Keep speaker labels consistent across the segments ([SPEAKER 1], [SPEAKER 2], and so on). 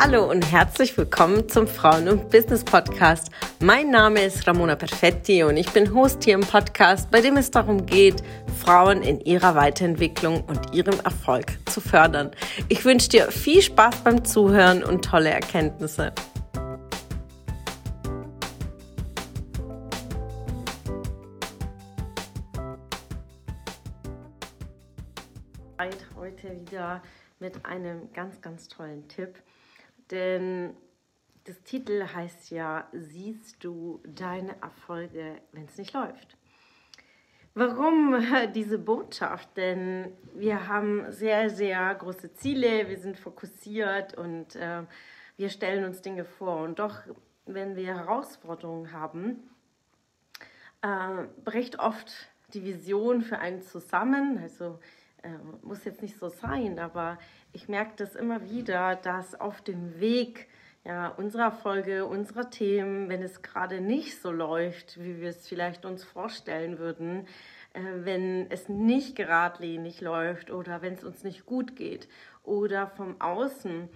[SPEAKER 1] Hallo und herzlich willkommen zum Frauen- und Business Podcast. Mein Name ist Ramona Perfetti und ich bin Host hier im Podcast, bei dem es darum geht, Frauen in ihrer Weiterentwicklung und ihrem Erfolg zu fördern. Ich wünsche dir viel Spaß beim Zuhören und tolle Erkenntnisse. Heute wieder mit einem ganz, ganz tollen Tipp denn das Titel heißt ja, siehst du deine Erfolge, wenn es nicht läuft. Warum diese Botschaft? Denn wir haben sehr, sehr große Ziele, wir sind fokussiert und äh, wir stellen uns Dinge vor. Und doch, wenn wir Herausforderungen haben, äh, bricht oft die Vision für einen zusammen. Also äh, muss jetzt nicht so sein, aber ich merke das immer wieder, dass auf dem Weg ja, unserer Folge, unserer Themen, wenn es gerade nicht so läuft, wie wir es vielleicht uns vorstellen würden, äh, wenn es nicht geradlinig läuft oder wenn es uns nicht gut geht oder vom Außen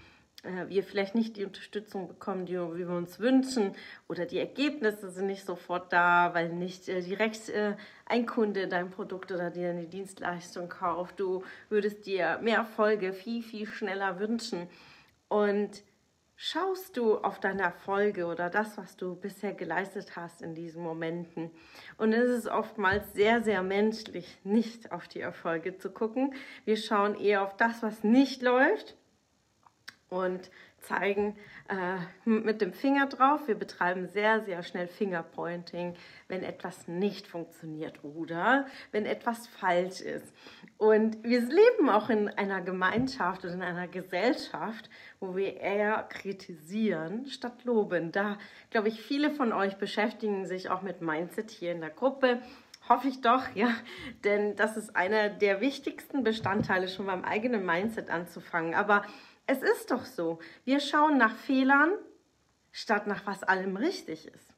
[SPEAKER 1] wir vielleicht nicht die Unterstützung bekommen, die wir uns wünschen, oder die Ergebnisse sind nicht sofort da, weil nicht äh, direkt äh, ein Kunde dein Produkt oder dir eine Dienstleistung kauft. Du würdest dir mehr Erfolge viel, viel schneller wünschen. Und schaust du auf deine Erfolge oder das, was du bisher geleistet hast in diesen Momenten. Und es ist oftmals sehr, sehr menschlich, nicht auf die Erfolge zu gucken. Wir schauen eher auf das, was nicht läuft und zeigen äh, mit dem Finger drauf. Wir betreiben sehr, sehr schnell Fingerpointing, wenn etwas nicht funktioniert oder wenn etwas falsch ist. Und wir leben auch in einer Gemeinschaft oder in einer Gesellschaft, wo wir eher kritisieren statt loben. Da, glaube ich, viele von euch beschäftigen sich auch mit Mindset hier in der Gruppe. Hoffe ich doch, ja. Denn das ist einer der wichtigsten Bestandteile, schon beim eigenen Mindset anzufangen. Aber es ist doch so. Wir schauen nach Fehlern, statt nach was allem richtig ist.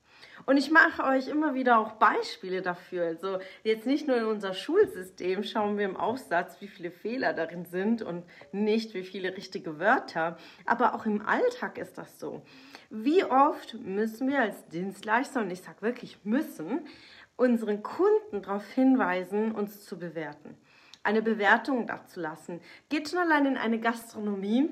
[SPEAKER 1] Und ich mache euch immer wieder auch Beispiele dafür. Also jetzt nicht nur in unser Schulsystem schauen wir im Aufsatz, wie viele Fehler darin sind und nicht wie viele richtige Wörter, aber auch im Alltag ist das so. Wie oft müssen wir als Dienstleister, und ich sage wirklich müssen, unseren Kunden darauf hinweisen, uns zu bewerten eine Bewertung dazu lassen. Geht schon allein in eine Gastronomie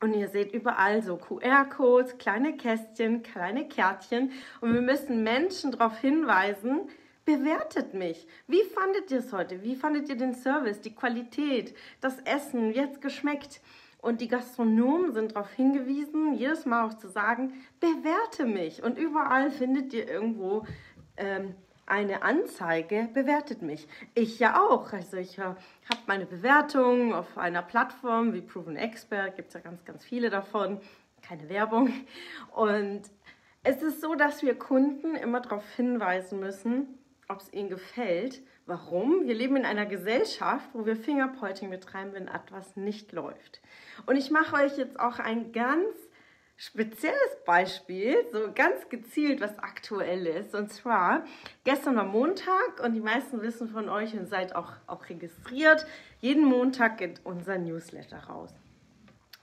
[SPEAKER 1] und ihr seht überall so QR-Codes, kleine Kästchen, kleine Kärtchen und wir müssen Menschen darauf hinweisen, bewertet mich. Wie fandet ihr es heute? Wie fandet ihr den Service, die Qualität, das Essen? Wie hat es geschmeckt? Und die Gastronomen sind darauf hingewiesen, jedes Mal auch zu sagen, bewerte mich. Und überall findet ihr irgendwo ähm, eine Anzeige bewertet mich. Ich ja auch. Also ich äh, habe meine Bewertung auf einer Plattform wie Proven Expert, gibt es ja ganz, ganz viele davon, keine Werbung. Und es ist so, dass wir Kunden immer darauf hinweisen müssen, ob es ihnen gefällt. Warum? Wir leben in einer Gesellschaft, wo wir Fingerpointing betreiben, wenn etwas nicht läuft. Und ich mache euch jetzt auch ein ganz spezielles Beispiel, so ganz gezielt, was aktuell ist. Und zwar gestern war Montag und die meisten wissen von euch und seid auch, auch registriert. Jeden Montag geht unser Newsletter raus.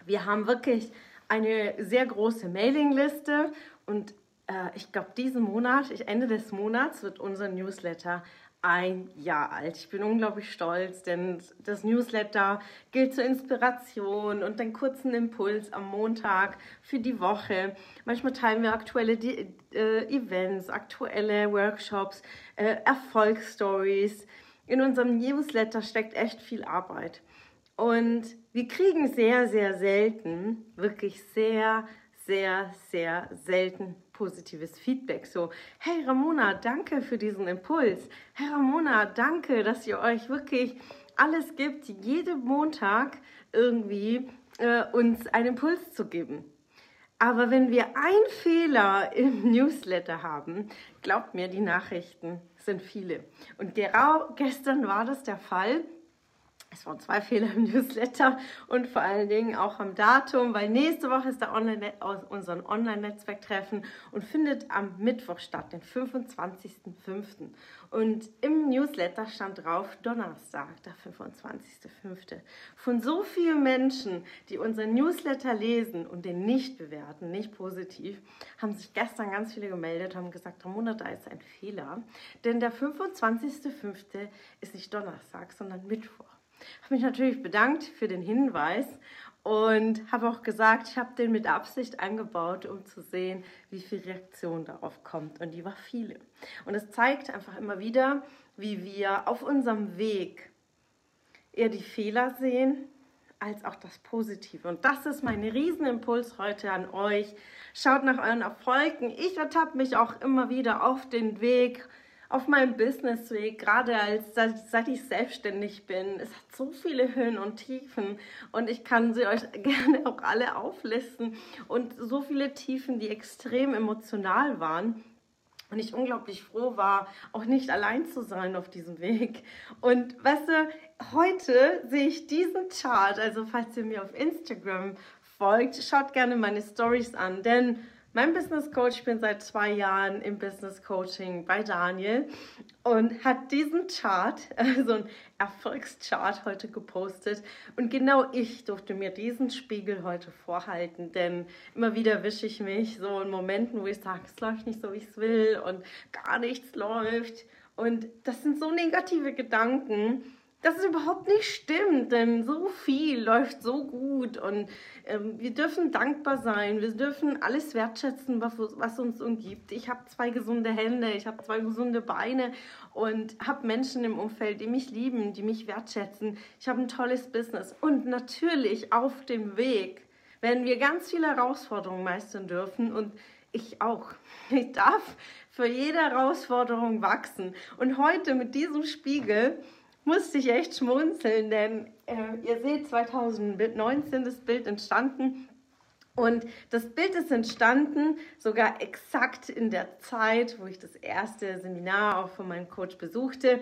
[SPEAKER 1] Wir haben wirklich eine sehr große Mailingliste und äh, ich glaube, diesen Monat, Ende des Monats, wird unser Newsletter ein Jahr alt. Ich bin unglaublich stolz, denn das Newsletter gilt zur Inspiration und einen kurzen Impuls am Montag für die Woche. Manchmal teilen wir aktuelle äh, Events, aktuelle Workshops, äh, Erfolgsstories. In unserem Newsletter steckt echt viel Arbeit. Und wir kriegen sehr, sehr selten, wirklich sehr, sehr, sehr selten positives Feedback. So, hey Ramona, danke für diesen Impuls. Hey Ramona, danke, dass ihr euch wirklich alles gibt, jeden Montag irgendwie äh, uns einen Impuls zu geben. Aber wenn wir einen Fehler im Newsletter haben, glaubt mir, die Nachrichten sind viele. Und genau gestern war das der Fall. Es waren zwei Fehler im Newsletter und vor allen Dingen auch am Datum, weil nächste Woche ist der Online unser Online-Netzwerktreffen und findet am Mittwoch statt, den 25.05. Und im Newsletter stand drauf Donnerstag, der 25.05. Von so vielen Menschen, die unseren Newsletter lesen und den nicht bewerten, nicht positiv, haben sich gestern ganz viele gemeldet, haben gesagt, Ramona, da ist ein Fehler. Denn der 25.05. ist nicht Donnerstag, sondern Mittwoch. Habe mich natürlich bedankt für den Hinweis und habe auch gesagt, ich habe den mit Absicht eingebaut, um zu sehen, wie viel Reaktion darauf kommt. Und die war viele. Und es zeigt einfach immer wieder, wie wir auf unserem Weg eher die Fehler sehen als auch das Positive. Und das ist mein Riesenimpuls heute an euch. Schaut nach euren Erfolgen. Ich ertappe mich auch immer wieder auf den Weg auf meinem Businessweg, gerade als seit, ich selbstständig bin. Es hat so viele Höhen und Tiefen und ich kann sie euch gerne auch alle auflisten und so viele Tiefen, die extrem emotional waren. Und ich unglaublich froh war, auch nicht allein zu sein auf diesem Weg. Und weißt du, heute sehe ich diesen Chart, also falls ihr mir auf Instagram folgt, schaut gerne meine Stories an, denn mein Business Coach, ich bin seit zwei Jahren im Business Coaching bei Daniel und hat diesen Chart, so ein Erfolgschart heute gepostet. Und genau ich durfte mir diesen Spiegel heute vorhalten, denn immer wieder wische ich mich so in Momenten, wo ich sage, es läuft nicht so, wie ich es will und gar nichts läuft. Und das sind so negative Gedanken dass es überhaupt nicht stimmt, denn so viel läuft so gut und ähm, wir dürfen dankbar sein, wir dürfen alles wertschätzen, was, was uns umgibt. Ich habe zwei gesunde Hände, ich habe zwei gesunde Beine und habe Menschen im Umfeld, die mich lieben, die mich wertschätzen. Ich habe ein tolles Business und natürlich auf dem Weg werden wir ganz viele Herausforderungen meistern dürfen und ich auch. Ich darf für jede Herausforderung wachsen. Und heute mit diesem Spiegel musste ich echt schmunzeln, denn äh, ihr seht, 2019 das Bild entstanden. Und das Bild ist entstanden sogar exakt in der Zeit, wo ich das erste Seminar auch von meinem Coach besuchte.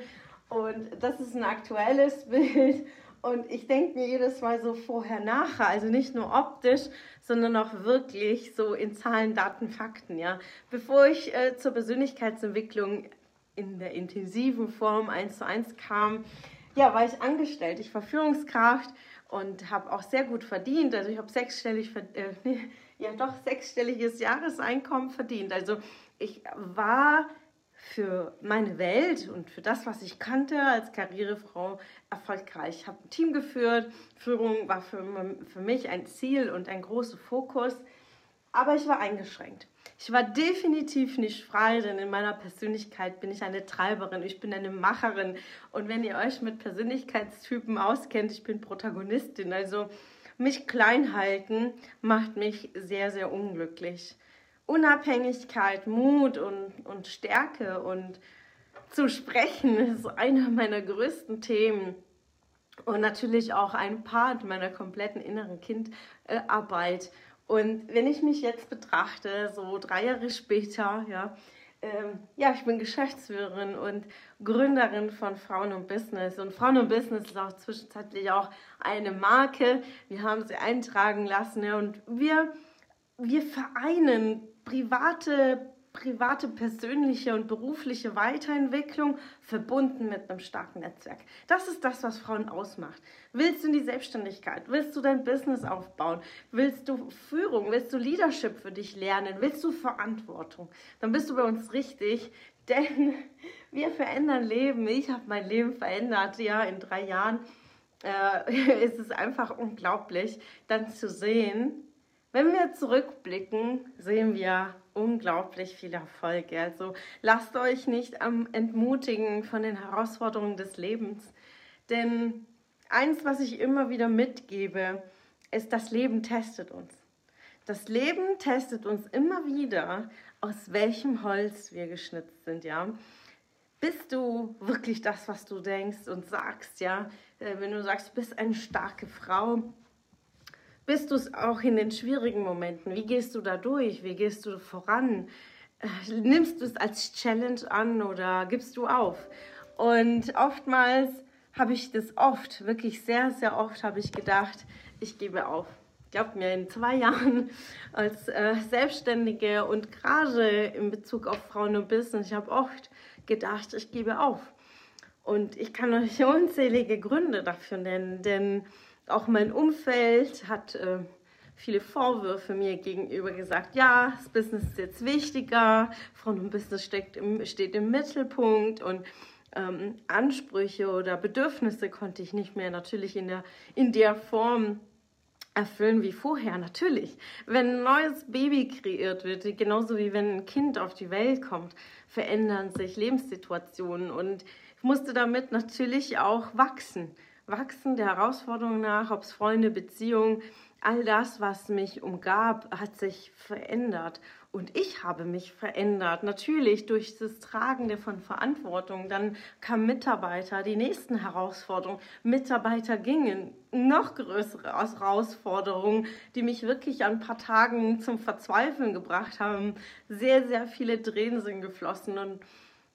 [SPEAKER 1] Und das ist ein aktuelles Bild. Und ich denke mir jedes Mal so vorher, nachher, also nicht nur optisch, sondern auch wirklich so in Zahlen, Daten, Fakten, ja. Bevor ich äh, zur Persönlichkeitsentwicklung in der intensiven Form eins zu eins kam, ja, war ich angestellt. Ich war Führungskraft und habe auch sehr gut verdient. Also ich habe sechsstellig, äh, ja doch sechsstelliges Jahreseinkommen verdient. Also ich war für meine Welt und für das, was ich kannte als Karrierefrau, erfolgreich. Ich habe ein Team geführt. Führung war für, für mich ein Ziel und ein großer Fokus. Aber ich war eingeschränkt. Ich war definitiv nicht frei, denn in meiner Persönlichkeit bin ich eine Treiberin, ich bin eine Macherin. Und wenn ihr euch mit Persönlichkeitstypen auskennt, ich bin Protagonistin. Also mich klein halten macht mich sehr, sehr unglücklich. Unabhängigkeit, Mut und, und Stärke und zu sprechen ist einer meiner größten Themen. Und natürlich auch ein Part meiner kompletten inneren Kindarbeit. Und wenn ich mich jetzt betrachte, so drei Jahre später, ja, ähm, ja, ich bin Geschäftsführerin und Gründerin von Frauen und Business. Und Frauen und Business ist auch zwischenzeitlich auch eine Marke. Wir haben sie eintragen lassen ja, und wir, wir vereinen private private, persönliche und berufliche Weiterentwicklung verbunden mit einem starken Netzwerk. Das ist das, was Frauen ausmacht. Willst du in die Selbstständigkeit? Willst du dein Business aufbauen? Willst du Führung? Willst du Leadership für dich lernen? Willst du Verantwortung? Dann bist du bei uns richtig, denn wir verändern Leben. Ich habe mein Leben verändert, ja, in drei Jahren. Äh, ist es einfach unglaublich, dann zu sehen, wenn wir zurückblicken, sehen wir unglaublich viele Erfolge. Also lasst euch nicht am entmutigen von den Herausforderungen des Lebens. Denn eins, was ich immer wieder mitgebe, ist, das Leben testet uns. Das Leben testet uns immer wieder, aus welchem Holz wir geschnitzt sind, ja. Bist du wirklich das, was du denkst und sagst, ja? Äh, wenn du sagst, du bist eine starke Frau, bist du es auch in den schwierigen Momenten? Wie gehst du da durch? Wie gehst du voran? Äh, nimmst du es als Challenge an oder gibst du auf? Und oftmals habe ich das oft, wirklich sehr, sehr oft habe ich gedacht, ich gebe auf. Glaubt mir, in zwei Jahren als äh, Selbstständige und gerade in Bezug auf Frauen und Business, ich habe oft gedacht, ich gebe auf. Und ich kann euch unzählige Gründe dafür nennen, denn auch mein Umfeld hat äh, viele Vorwürfe mir gegenüber gesagt, ja, das Business ist jetzt wichtiger, Frauen und Business steckt im, steht im Mittelpunkt und ähm, Ansprüche oder Bedürfnisse konnte ich nicht mehr natürlich in der, in der Form erfüllen wie vorher, natürlich. Wenn ein neues Baby kreiert wird, genauso wie wenn ein Kind auf die Welt kommt, verändern sich Lebenssituationen und ich musste damit natürlich auch wachsen. Wachsen der Herausforderung nach, ob es Freunde, Beziehungen, all das, was mich umgab, hat sich verändert. Und ich habe mich verändert. Natürlich durch das Tragende von Verantwortung. Dann kamen Mitarbeiter, die nächsten Herausforderungen. Mitarbeiter gingen. Noch größere Herausforderungen, die mich wirklich an ein paar Tagen zum Verzweifeln gebracht haben. Sehr, sehr viele Tränen sind geflossen. Und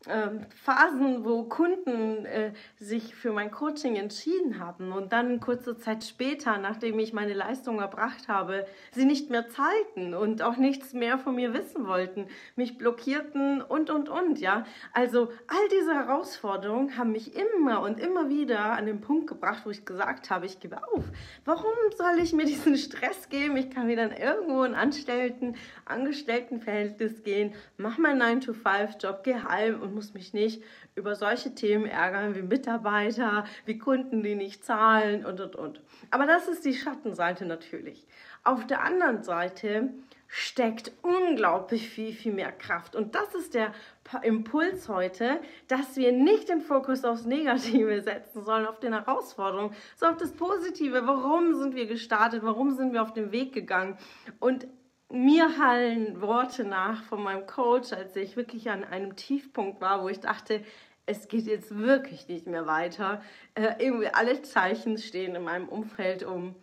[SPEAKER 1] Phasen, wo Kunden äh, sich für mein Coaching entschieden haben und dann kurze Zeit später, nachdem ich meine Leistung erbracht habe, sie nicht mehr zahlten und auch nichts mehr von mir wissen wollten, mich blockierten und, und, und, ja. Also all diese Herausforderungen haben mich immer und immer wieder an den Punkt gebracht, wo ich gesagt habe, ich gebe auf. Warum soll ich mir diesen Stress geben? Ich kann wieder irgendwo in Anstellten, Angestelltenverhältnis gehen, mach meinen 9-to-5-Job, geheim und und muss mich nicht über solche Themen ärgern wie Mitarbeiter, wie Kunden, die nicht zahlen und, und, und. Aber das ist die Schattenseite natürlich. Auf der anderen Seite steckt unglaublich viel, viel mehr Kraft. Und das ist der Impuls heute, dass wir nicht den Fokus aufs Negative setzen sollen, auf den Herausforderungen, sondern auf das Positive. Warum sind wir gestartet? Warum sind wir auf den Weg gegangen? Und mir hallen Worte nach von meinem Coach, als ich wirklich an einem Tiefpunkt war, wo ich dachte, es geht jetzt wirklich nicht mehr weiter. Äh, irgendwie alle Zeichen stehen in meinem Umfeld um,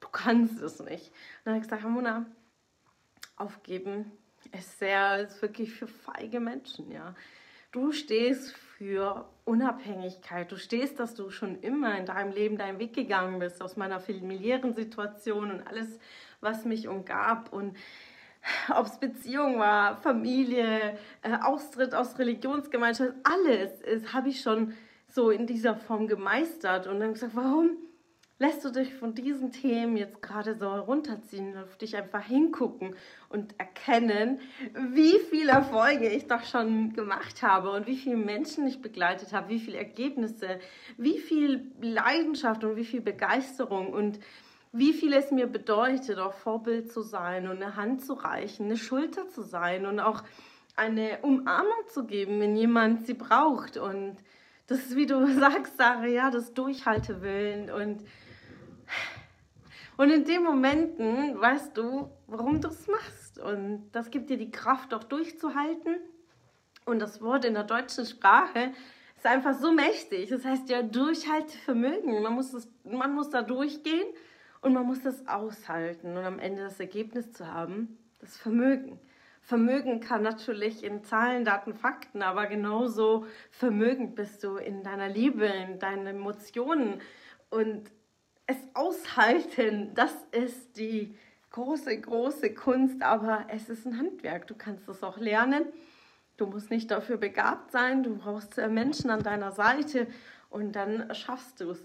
[SPEAKER 1] du kannst es nicht. dann habe ich gesagt, Ramona, aufgeben ist sehr, ist wirklich für feige Menschen, ja. Du stehst für Unabhängigkeit. Du stehst, dass du schon immer in deinem Leben deinen Weg gegangen bist, aus meiner familiären Situation und alles, was mich umgab. Und ob es Beziehung war, Familie, äh, Austritt aus Religionsgemeinschaft, alles habe ich schon so in dieser Form gemeistert. Und dann gesagt, warum lässt du dich von diesen Themen jetzt gerade so runterziehen, auf dich einfach hingucken und erkennen, wie viele Erfolge ich doch schon gemacht habe und wie viele Menschen ich begleitet habe, wie viele Ergebnisse, wie viel Leidenschaft und wie viel Begeisterung und wie viel es mir bedeutet, auch Vorbild zu sein und eine Hand zu reichen, eine Schulter zu sein und auch eine Umarmung zu geben, wenn jemand sie braucht und das ist, wie du sagst, Sarah, ja, das Durchhaltewillen und und in den Momenten weißt du, warum du es machst. Und das gibt dir die Kraft, auch durchzuhalten. Und das Wort in der deutschen Sprache ist einfach so mächtig. Das heißt ja Durchhaltevermögen. Man muss, das, man muss da durchgehen und man muss das aushalten. Und am Ende das Ergebnis zu haben, das Vermögen. Vermögen kann natürlich in Zahlen, Daten, Fakten, aber genauso vermögend bist du in deiner Liebe, in deinen Emotionen. Und es aushalten, das ist die große, große Kunst, aber es ist ein Handwerk. Du kannst es auch lernen. Du musst nicht dafür begabt sein. Du brauchst Menschen an deiner Seite und dann schaffst du es.